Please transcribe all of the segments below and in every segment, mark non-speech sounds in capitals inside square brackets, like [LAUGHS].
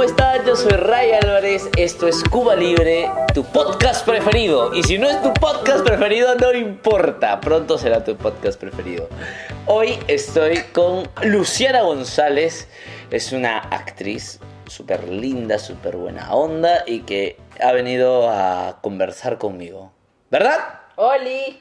¿cómo están? Yo soy Ray Álvarez, esto es Cuba Libre, tu podcast preferido. Y si no es tu podcast preferido, no importa, pronto será tu podcast preferido. Hoy estoy con Luciana González, es una actriz súper linda, súper buena onda y que ha venido a conversar conmigo. ¿Verdad? Oli.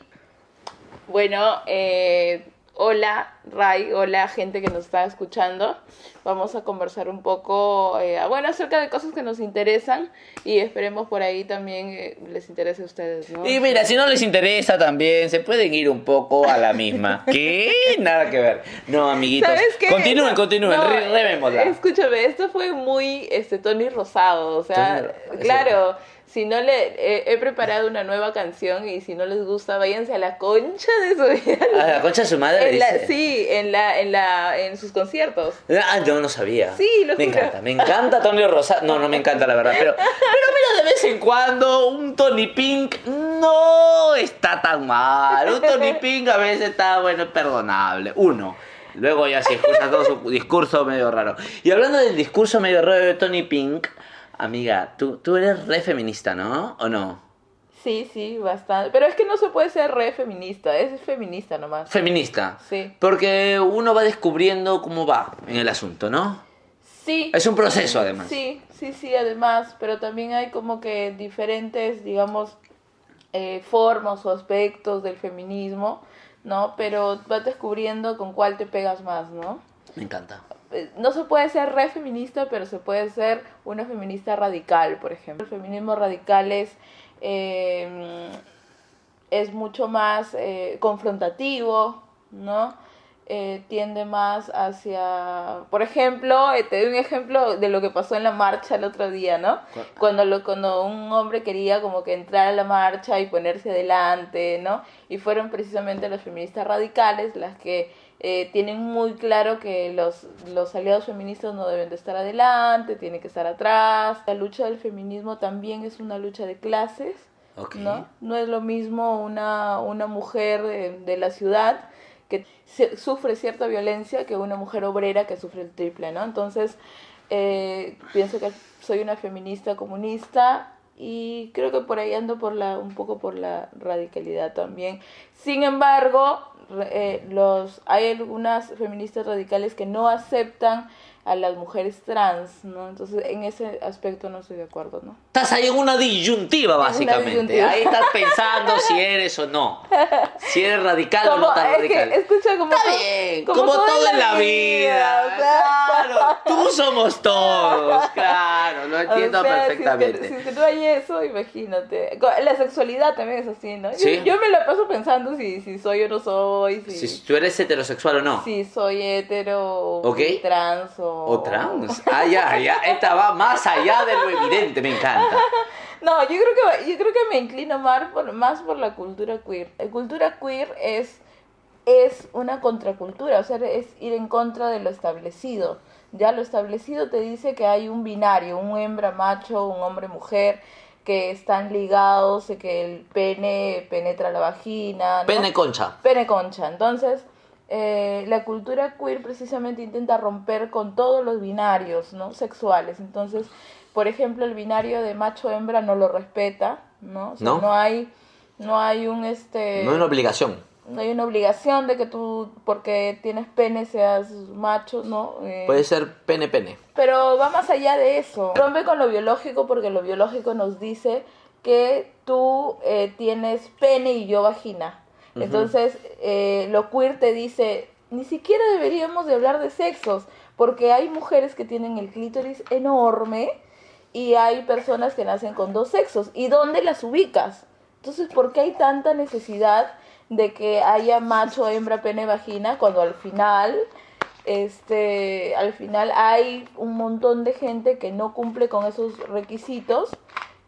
Bueno, eh, hola Ray, hola gente que nos está escuchando. Vamos a conversar un poco, eh, bueno, acerca de cosas que nos interesan y esperemos por ahí también eh, les interese a ustedes, ¿no? Y mira, si no les interesa también, se pueden ir un poco a la misma. [LAUGHS] ¿Qué? Nada que ver. No, amiguitos. ¿Sabes qué? Continúen, continúen, no, re-. Escúchame, esto fue muy este Tony Rosado, o sea, Tony claro, si no le he preparado una nueva canción y si no les gusta, váyanse a la concha de su vida. A la concha de su madre, En la- dice. sí, en la en la en sus conciertos. Ah, yo no sabía. Sí, lo Me juro. encanta, me encanta Tony Rosa. No, no me encanta la verdad, pero, pero mira, de vez en cuando un Tony Pink no está tan mal. Un Tony Pink a veces está, bueno, perdonable. Uno. Luego ya si escuchas todo su discurso medio raro. Y hablando del discurso medio raro de Tony Pink, amiga, tú, tú eres re feminista, ¿no? ¿O no? Sí, sí, bastante. Pero es que no se puede ser re feminista, es feminista nomás. Feminista. Sí. Porque uno va descubriendo cómo va en el asunto, ¿no? Sí. Es un proceso, además. Sí, sí, sí, además, pero también hay como que diferentes, digamos, eh, formas o aspectos del feminismo, ¿no? Pero vas descubriendo con cuál te pegas más, ¿no? Me encanta. Eh, No se puede ser re feminista, pero se puede ser una feminista radical, por ejemplo. El feminismo radical es, eh, es mucho más eh, confrontativo, ¿no? Eh, tiende más hacia, por ejemplo, eh, te doy un ejemplo de lo que pasó en la marcha el otro día, ¿no? ¿Cuál? Cuando, lo, cuando un hombre quería como que entrar a la marcha y ponerse delante, ¿no? Y fueron precisamente las feministas radicales las que eh, tienen muy claro que los, los aliados feministas no deben de estar adelante, tienen que estar atrás. La lucha del feminismo también es una lucha de clases. ¿no? No es lo mismo una, una mujer de, de la ciudad que se- sufre cierta violencia que una mujer obrera que sufre el triple, ¿no? Entonces, eh, pienso que soy una feminista comunista y creo que por ahí ando por la, un poco por la radicalidad también. Sin embargo, eh, los, hay algunas feministas radicales que no aceptan a las mujeres trans, ¿no? Entonces, en ese aspecto no estoy de acuerdo, ¿no? Estás ahí en una disyuntiva, una básicamente. disyuntiva. Ahí estás pensando si eres o no. Si eres radical o no tan es radical. que, escucha, como Está todo- bien, como, todo en la vida. Claro, tú somos todos. Claro, lo [LAUGHS] entiendo o sea, si es que- perfectamente. Si es, que, no hay eso, imagínate. La sexualidad también es así, ¿no? Yo- Sí. Yo, me la paso pensando si, si soy o no soy, si, Si tú eres heterosexual o no. si soy hetero, Ok. trans o... O trans. Ah, ya, ya. Esta va más allá de lo evidente, me encanta. [LAUGHS] No, yo creo que yo creo que me inclino más por más por la cultura queer. La cultura queer es es una contracultura, o sea, es ir en contra de lo establecido. Ya lo establecido te dice que hay un binario, un hembra macho, un hombre mujer que están ligados, y que el pene penetra la vagina, ¿no? Pene concha. pene concha. Entonces, eh, la cultura queer precisamente intenta romper con todos los binarios ¿no? sexuales. Entonces, por ejemplo, el binario de macho-hembra no lo respeta, ¿no? O sea, ¿No? no hay, no hay un este No es una obligación. no hay una obligación de que tú, porque tienes pene, seas macho, ¿no? Eh, Puede ser pene pene. pero va más allá de eso. Rompe con lo biológico porque lo biológico nos dice que tú eh, tienes pene y yo vagina. Entonces, eh, lo queer te dice, ni siquiera deberíamos de hablar de sexos, porque hay mujeres que tienen el clítoris enorme y hay personas que nacen con dos sexos. ¿Y dónde las ubicas? Entonces, ¿por qué hay tanta necesidad de que haya macho, hembra, pene, vagina, cuando al final este, al final hay un montón de gente que no cumple con esos requisitos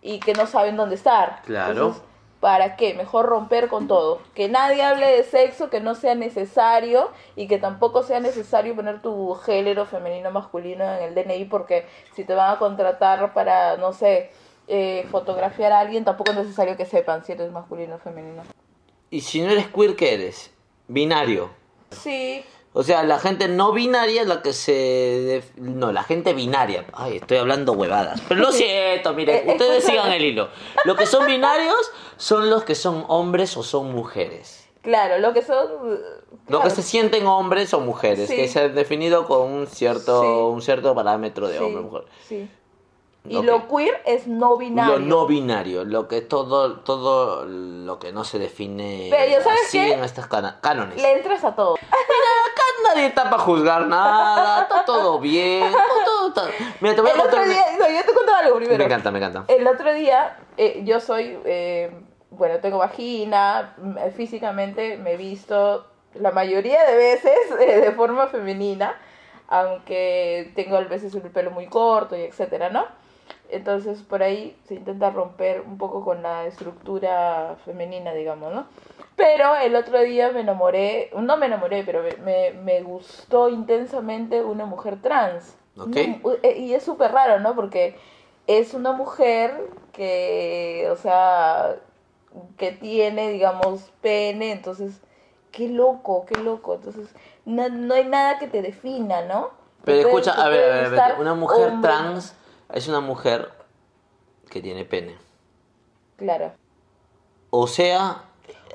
y que no saben dónde estar. Claro. Entonces, ¿para qué? Mejor romper con todo. Que nadie hable de sexo, que no sea necesario y que tampoco sea necesario poner tu género femenino masculino en el DNI porque si te van a contratar para, no sé, eh, fotografiar a alguien, tampoco es necesario que sepan si eres masculino o femenino. Y si no eres queer, ¿qué eres? Binario. Sí, O sea, la gente no binaria es la que se... def- No, la gente binaria. Ay, estoy hablando huevadas. Pero lo [LAUGHS] siento, miren, Eh, ustedes sigan el hilo. Los que son binarios son los que son hombres o son mujeres. Claro, lo que son... Lo claro, que se sienten hombres o mujeres, Sí. que se han definido con un cierto, Sí. un cierto parámetro de sí, hombre o mujer. sí. Y lo queer es no binario. Lo no binario, lo que todo, todo lo que no se define Pero, ¿sabes así qué? en estas cana- cánones. Le entras a todo. Acá nadie está para juzgar nada, está todo bien, está todo, está- Mira, te voy a El otro día, no, yo te cuento algo primero. Me encanta, me encanta. El otro día, eh, yo soy, eh, bueno, tengo vagina, físicamente me he visto la mayoría de veces [LAUGHS] eh, de forma femenina, aunque tengo a veces el pelo muy corto y etcétera, ¿no? Entonces por ahí se intenta romper un poco con la estructura femenina, digamos, ¿no? Pero el otro día me enamoré, no me enamoré, pero me, me, gustó intensamente una mujer trans. Ok. Una- eh, y es súper raro, ¿no? Porque es una mujer que, o sea, que tiene, digamos, pene, entonces, qué loco, qué loco. Entonces, no, no hay nada que te defina, ¿no? Pero escucha, a ver, a ver, a ver, gustar una mujer hombre. trans es una mujer que tiene pene. Claro. O sea,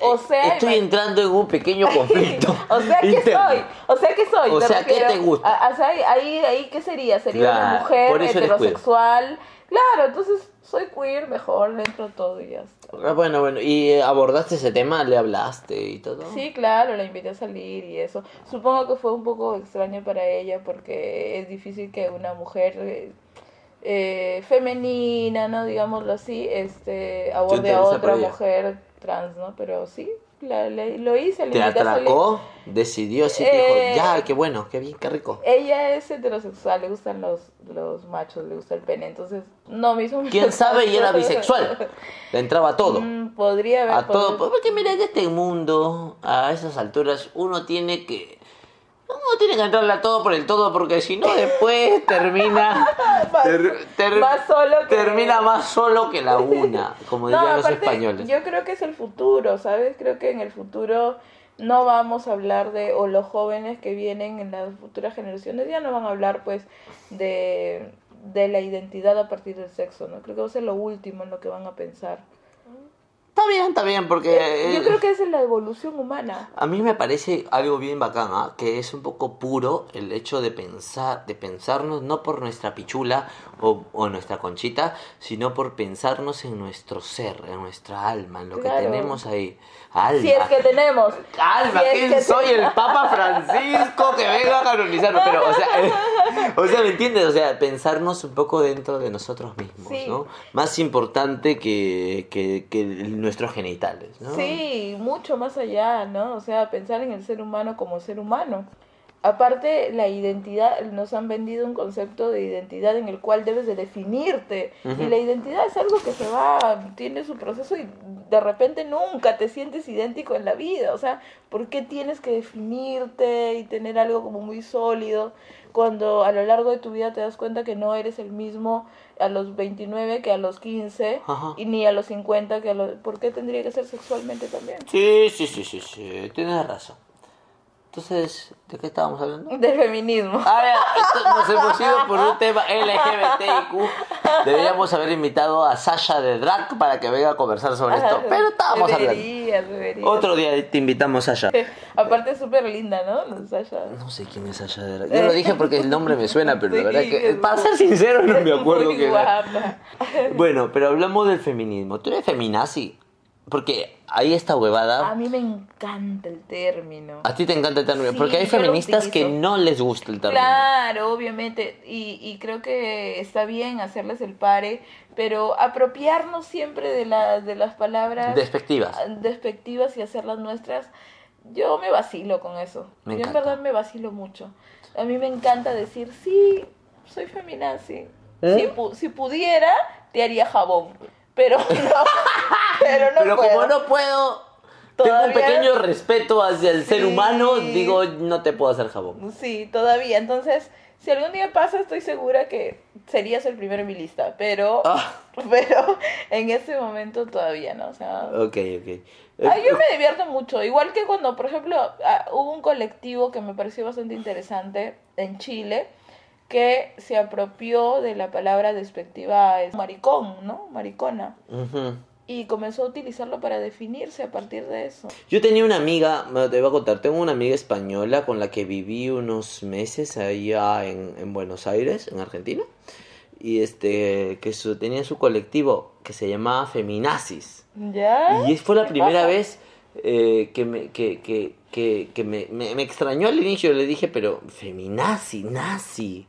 O eh, sea, estoy entrando en un pequeño [LAUGHS] conflicto. o sea, ¿qué interno. soy? O sea, ¿qué soy? O sea, ¿qué te gusta? a- o sea, ahí, ahí, ¿qué sería? Sería una Claro, mujer eres queer. heterosexual. Claro, entonces soy queer, mejor le entro a todo y ya está. Ah, Bueno, bueno, ¿y eh, abordaste ese tema? ¿Le hablaste y todo? Sí, claro, la invité a salir y eso. Supongo que fue un poco extraño para ella porque es difícil que una mujer eh, femenina, ¿no? Digámoslo así, este, aborde a otra mujer trans, ¿no? Pero sí, la- lo hice, le ¿Te atracó? Decidió, sí, Eh, dijo, ya, qué bueno, qué bien, qué rico. Ella es heterosexual, le gustan los, los machos, le gusta el pene, entonces no me hizo ¿Quién [LAUGHS] sabe? Y era [LAUGHS] bisexual. Le entraba a todo. Mm, podría haber. A todo. Porque mira, en este mundo, a esas alturas, uno tiene que... Uno tiene que entrarle a todo por el todo, porque si no, después termina... [LAUGHS] Más- ter- ter- más solo que- Termina más solo que la una, como No, dirían los aparte, españoles. Yo creo que es el futuro, ¿sabes? Creo que en el futuro no vamos a hablar de, o los jóvenes que vienen en las futuras generaciones ya no van a hablar, pues, de, de la identidad a partir del sexo, ¿no? Creo que va a ser lo último en lo que van a pensar. Está bien, está bien, porque... Eh, Yo eh, creo que es la evolución humana. A mí me parece algo bien bacán, ¿ah? que es un poco puro el hecho de pensar, de pensarnos no por nuestra pichula o, o nuestra conchita, sino por pensarnos en nuestro ser, en nuestra alma, en lo Claro. que tenemos ahí. Alma. Si es que tenemos. Alma, Si es ¿quién que soy el Papa Francisco que venga a canonizarnos? Pero, o sea, eh, [LAUGHS] o sea, ¿me entiendes? O sea, pensarnos un poco dentro de nosotros mismos, Sí. ¿no? Más importante que, que, que nuestros genitales, ¿no? Sí, mucho más allá, ¿no? O sea, pensar en el ser humano como ser humano. Aparte, la identidad, nos han vendido un concepto de identidad en el cual debes de definirte. Y la identidad es algo que se va, tiene su proceso y de repente nunca te sientes idéntico en la vida. O sea, ¿por qué tienes que definirte y tener algo como muy sólido cuando a lo largo de tu vida te das cuenta que no eres el mismo a los 29 que a los 15 Ajá. y ni a los 50 que a los... ¿Por qué tendría que ser sexualmente también? Sí, sí, sí, sí, sí, tienes razón. Entonces, ¿de qué estábamos hablando? Del feminismo. Ah, nos hemos ido por un tema LGBTIQ. Deberíamos haber invitado a Sasha de Drag para que venga a conversar sobre esto. Pero estábamos hablando. Deberías, deberías. Otro día te invitamos, Sasha. Aparte es súper linda, ¿no? Sasha. No sé quién es Sasha de Drag. Yo lo dije porque el nombre me suena, pero la Sí, verdad que, para ser sincero, no me acuerdo guapa. Bueno, pero hablamos del feminismo. ¿Tú eres feminazi? Porque ahí esta huevada. A mí me encanta el término. A ti te encanta el término. Sí, porque hay feministas que no les gusta el término. Claro, obviamente, y, y creo que está bien hacerles el pare, pero apropiarnos siempre de, la, de las palabras Despectivas. despectivas y hacerlas nuestras, yo me vacilo con eso. Me yo en verdad me vacilo mucho. A mí me encanta decir, sí, soy feminazi. ¿Eh? Si, pu- si pudiera, te haría jabón. [LAUGHS] Pero no, pero no Pero puedo. como no puedo, tengo un pequeño respeto hacia el ser humano, digo, no te puedo hacer jabón. Sí, todavía. Entonces, si algún día pasa, estoy segura que serías el primero en mi lista, pero, Ah, [LAUGHS] pero en ese momento todavía no, o sea... ok, ok. Ah, yo me divierto mucho, igual que cuando, por ejemplo, ah, hubo un colectivo que me pareció bastante interesante en Chile que se apropió de la palabra despectiva es maricón, ¿no? Maricona. Y comenzó a utilizarlo para definirse a partir de eso. Yo tenía una amiga, te voy a contar, tengo una amiga española con la que viví unos meses allá en, en Buenos Aires, en Argentina, y este, que su, tenía su colectivo que se llamaba Feminazis. ¿Ya? Y fue la ¿Qué primera pasa? vez eh, que, me, que, que, que, que me, me, me extrañó al inicio. Le dije, pero feminazi, nazi.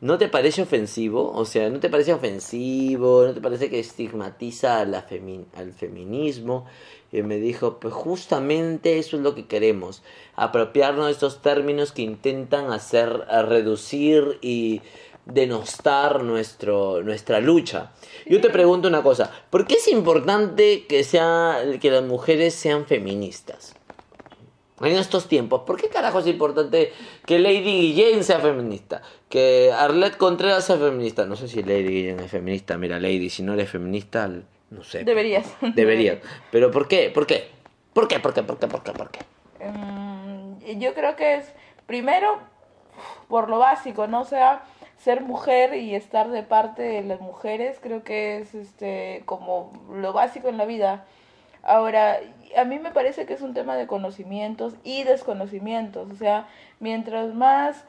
¿No te parece ofensivo? O sea, ¿no te parece ofensivo? ¿No te parece que estigmatiza a la femi- al feminismo? Y me dijo, pues justamente eso es lo que queremos. Apropiarnos de estos términos que intentan hacer, reducir y denostar nuestro, nuestra lucha. Yo te pregunto una cosa, ¿por qué es importante que, sea, que las mujeres sean feministas? En estos tiempos, ¿por qué carajo es importante que Lady Guillén sea feminista? Que Arlette Contreras sea feminista. No sé si Lady Guillén es feminista. Mira, Lady, si no eres feminista, no sé. Deberías. [LAUGHS] Deberías. Pero ¿por qué? ¿Por qué? ¿Por qué? ¿Por qué? ¿Por qué? ¿Por qué? ¿Por qué? Mm, yo creo que es, primero, por lo básico, ¿no? O sea, ser mujer y estar de parte de las mujeres, creo que es este como lo básico en la vida. Ahora, a mí me parece que es un tema de conocimientos y desconocimientos. O sea, mientras más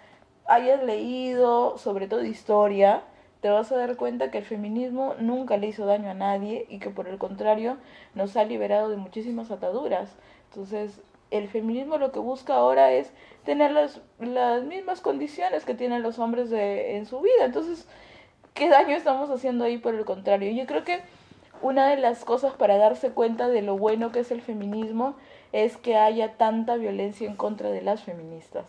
hayas leído, sobre todo historia, te vas a dar cuenta que el feminismo nunca le hizo daño a nadie y que por el contrario nos ha liberado de muchísimas ataduras. Entonces, el feminismo lo que busca ahora es tener las, las mismas condiciones que tienen los hombres de, en su vida. Entonces, ¿qué daño estamos haciendo ahí por el contrario? Yo creo que una de las cosas para darse cuenta de lo bueno que es el feminismo es que haya tanta violencia en contra de las feministas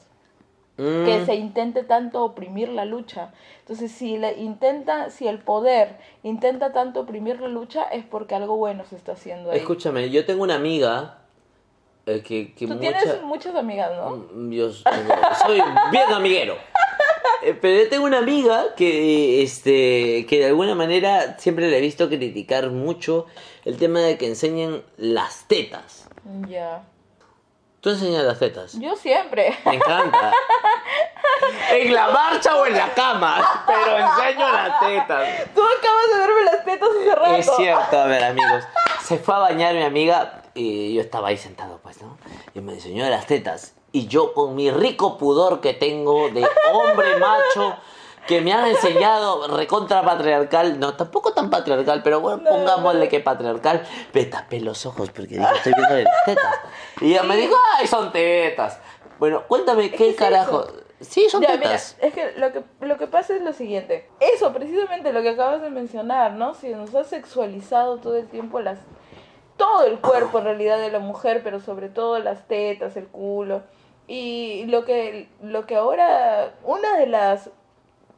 Mm, que se intente tanto oprimir la lucha. Entonces, si la intenta, si el poder intenta tanto oprimir la lucha, es porque algo bueno se está haciendo ahí. Escúchame, yo tengo una amiga eh, que, que Tú mucha- tienes muchas amigas, ¿no? Mm, Yo soy bien amiguero. Eh, Pero yo tengo una amiga que, este, que de alguna manera siempre le he visto criticar mucho el tema de que enseñen las tetas. Ya. ¿Tú enseñas las tetas? Yo siempre. Me encanta. [LAUGHS] ¿En la marcha o en la cama? Pero enseño las tetas. Tú acabas de verme las tetas hace rato. Es cierto, a ver, amigos. Se fue a bañar mi amiga y yo estaba ahí sentado, pues, ¿no? Y me enseñó las tetas. Y yo, con mi rico pudor que tengo de hombre [LAUGHS] macho, que me han enseñado recontra patriarcal, no, tampoco tan patriarcal, pero bueno, No, pongámosle que patriarcal, me tapé los ojos porque digo, estoy viendo las tetas. Y ella me dijo, ay, son tetas. Bueno, cuéntame, ¿qué es carajo? eso. Sí, son Ya, mira, tetas. es que lo, que lo que pasa es lo siguiente. Eso, precisamente lo que acabas de mencionar, ¿no? Si nos ha sexualizado todo el tiempo las todo el cuerpo en realidad de la mujer, pero sobre todo las tetas, el culo. Y lo que lo que ahora una de las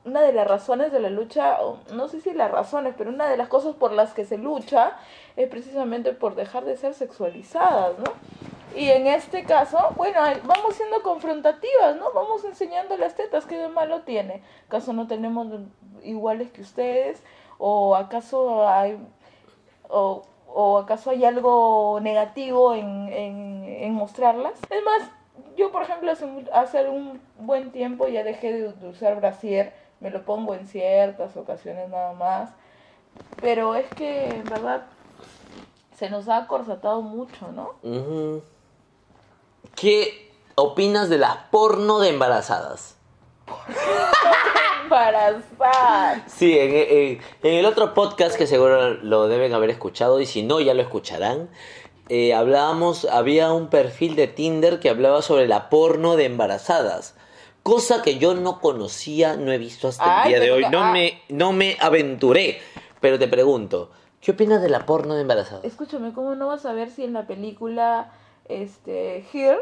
una de las razones de la lucha, no sé si las razones, pero una de las cosas por las que se lucha es precisamente por dejar de ser sexualizadas, ¿no? Y en este caso, bueno, vamos siendo confrontativas, ¿no? Vamos enseñando las tetas, ¿qué de malo tiene? ¿Acaso no tenemos iguales que ustedes? ¿O acaso hay, o, o acaso hay algo negativo en, en, en mostrarlas? Es más, yo por ejemplo hace, mu- hace un buen tiempo ya dejé de, usar brasier, me lo pongo en ciertas ocasiones nada más, pero es que en verdad se nos ha acorsatado mucho, ¿no? ¿Qué opinas de las porno de embarazadas? Embarazada. [LAUGHS] Sí, en, en- en el otro podcast que seguro lo deben haber escuchado y si no ya lo escucharán, eh, hablábamos, había un perfil de Tinder que hablaba sobre la porno de embarazadas. Cosa que yo no conocía, no he visto hasta el día de hoy, no, ah. me, no me aventuré. Pero te pregunto, ¿qué opinas de la porno de embarazadas? Escúchame, ¿cómo no vas a ver si en la película este Here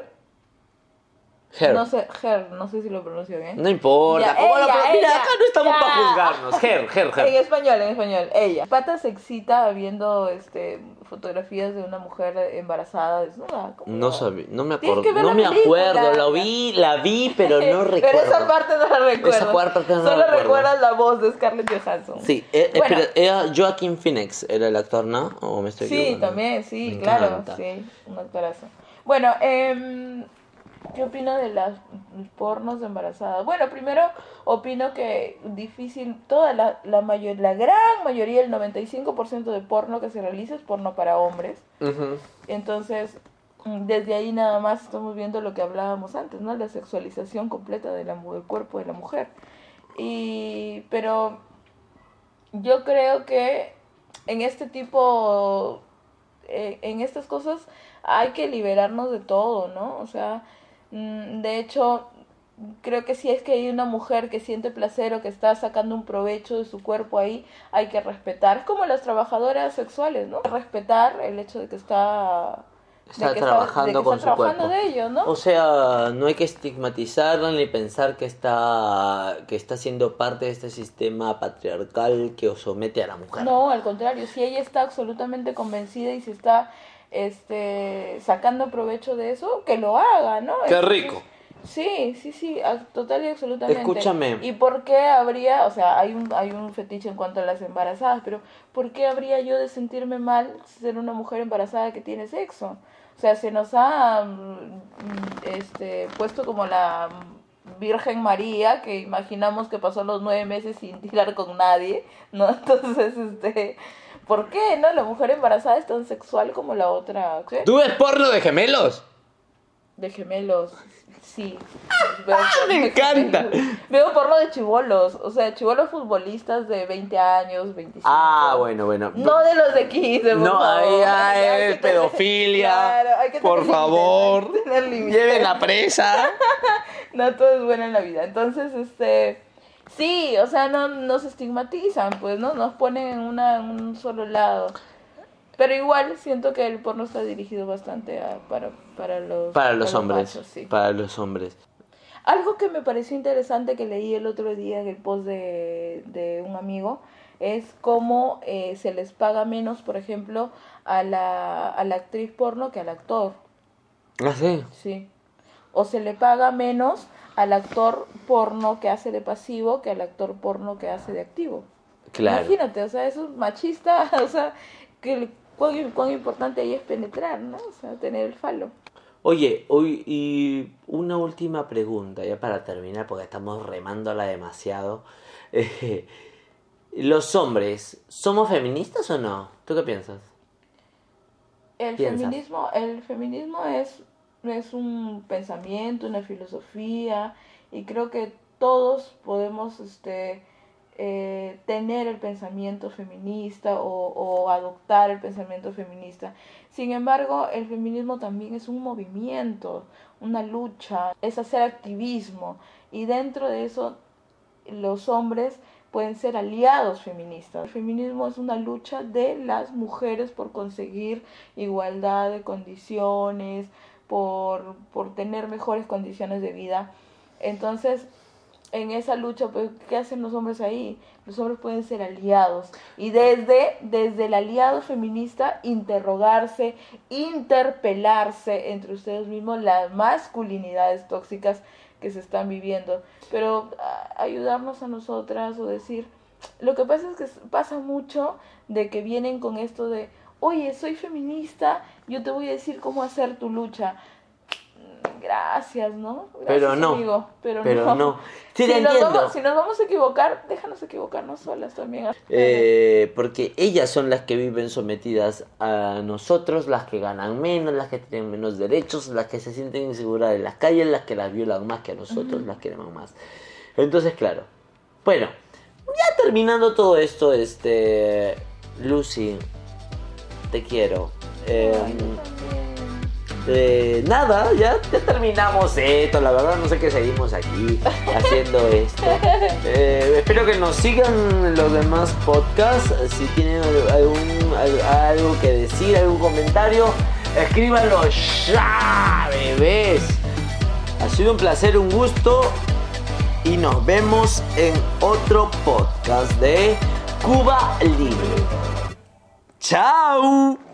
Her. No sé, Her, no sé si lo pronuncio bien. No importa. Ya, ¿cómo lo ella, pro- Mira, ella, acá no estamos ya. para juzgarnos. Her, her, En her. español, en español, ella. Pata se excita viendo este, fotografías de una mujer embarazada desnuda. ¿Cómo No sabía, no me acuerdo. No la me película. acuerdo. Lo vi, la vi, pero no recuerdo. [LAUGHS] Pero esa parte no la recuerdo. Esa parte no la Solo recuerdo. recuerdas la voz de Scarlett Johansson. Sí, eh, Bueno. espera, era Joaquin Phoenix, era el actor, ¿no? ¿O me estoy Sí, equivocando? también, sí, Me claro, encanta. sí, un actorazo. Bueno, em, ¿qué opino de las pornos de embarazadas? Bueno, primero opino que difícil, toda la, la, mayor, la gran mayoría, el 95% de porno que se realiza es porno para hombres. Entonces, mm, desde ahí nada más estamos viendo lo que hablábamos antes, ¿no? La sexualización completa de la, mu- del cuerpo de la mujer. Y, pero yo creo que en este tipo, eh, en estas cosas hay que liberarnos de todo, ¿no? O sea, de hecho, creo que si es que hay una mujer que siente placer o que está sacando un provecho de su cuerpo ahí, hay que respetar. Es como las trabajadoras sexuales, ¿no? Respetar el hecho de que está... Está que trabajando de que con está su trabajando cuerpo. de ello, ¿no? O sea, no hay que estigmatizarla ni pensar que está que está siendo parte de este sistema patriarcal que os somete a la mujer. No, al contrario, si ella está absolutamente convencida y se está este sacando provecho de eso, que lo haga, ¿no? Qué rico. Sí, sí, sí, total y absolutamente. Escúchame. ¿Y por qué habría, o sea, hay un, hay un fetiche en cuanto a las embarazadas, pero ¿por qué habría yo de sentirme mal ser una mujer embarazada que tiene sexo? O sea, se nos ha mm, este, puesto como la Virgen María, que imaginamos que pasó los nueve meses sin tirar con nadie, ¿no? [LAUGHS] Entonces, este, ¿por qué, no? La mujer embarazada es tan sexual como la otra, ¿qué? ¿Tú ves porno de gemelos? De gemelos, sí. [LAUGHS] Veo ¡Ah, me encanta! Veo porno de chivolos, o sea, chivolos futbolistas de 20 años, 25. Ah, bueno, bueno. No de los de 15, por No, favor. Hay tener- pedofilia. Claro, hay que Por tener límites, favor. Lleven la presa. [LAUGHS] No todo es bueno en la vida. Entonces, este. Sí, o sea, no nos estigmatizan, pues, ¿no? Nos ponen en, una, en un solo lado. Pero igual siento que el porno está dirigido bastante a- para, para los, Para los hombres. machos, sí. Para los hombres. Algo que me pareció interesante que leí el otro día en el post de, de un amigo es cómo eh, se les paga menos, por ejemplo, a la, a la actriz porno que al actor. Ah, sí. Sí. O se le paga menos al actor porno que hace de pasivo que al actor porno que hace de activo. Claro. Imagínate, o sea, eso es machista, [LAUGHS] o sea, que cuán, cuán importante ahí es penetrar, ¿no? O sea, tener el falo. Oye, hoy y una última pregunta, ya para terminar, porque estamos remándola demasiado. Eh, Los hombres, ¿somos feministas o no? ¿Tú qué piensas? El piensas? feminismo, el feminismo es, es un pensamiento, una filosofía, y creo que todos podemos este, eh, tener el pensamiento feminista o, o adoptar el pensamiento feminista. Sin embargo, el feminismo también es un movimiento, una lucha, es hacer activismo, y dentro de eso los hombres pueden ser aliados feministas. El feminismo es una lucha de las mujeres por conseguir igualdad de condiciones, por, por tener mejores condiciones de vida. Entonces, en esa lucha, pues, ¿qué hacen los hombres ahí? Los hombres pueden ser aliados. Y desde, desde el aliado feminista, interrogarse, interpelarse entre ustedes mismos las masculinidades tóxicas que se están viviendo. Pero ayudarnos a nosotras o decir, lo que pasa es que pasa mucho de que vienen con esto de, oye, soy feminista, yo te voy a decir cómo hacer tu lucha. Gracias, ¿no? Gracias, Pero no, amigo, pero, pero no. no. [LAUGHS] Sí, si, te nos entiendo. vamos, si nos vamos a equivocar, déjanos equivocarnos solas también. Eh, porque ellas son las que viven sometidas a nosotros, las que ganan menos, las que tienen menos derechos, las que se sienten inseguras en las calles, las que las violan más que a nosotros, las que aman más. Entonces, claro. Bueno, ya terminando todo esto, este. Lucy, te quiero. Eh, eh, nada, ya, ya terminamos esto. La verdad, no sé qué seguimos aquí [LAUGHS] haciendo esto. Eh, espero que nos sigan los demás podcasts. Si tienen algún, al- algo que decir, algún comentario, escríbanlo ya, bebés. Ha sido un placer, un gusto y nos vemos en otro podcast de Cuba Libre. Ciao。